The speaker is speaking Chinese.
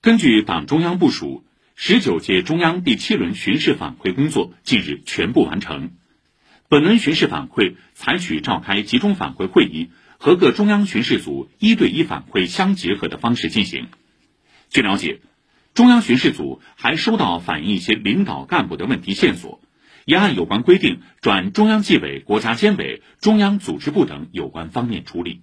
根据党中央部署，十九届中央第七轮巡视反馈工作近日全部完成。本轮巡视反馈采取召开集中反馈会议和各中央巡视组一对一反馈相结合的方式进行。据了解，中央巡视组还收到反映一些领导干部的问题线索，也按有关规定转中央纪委、国家监委、中央组织部等有关方面处理。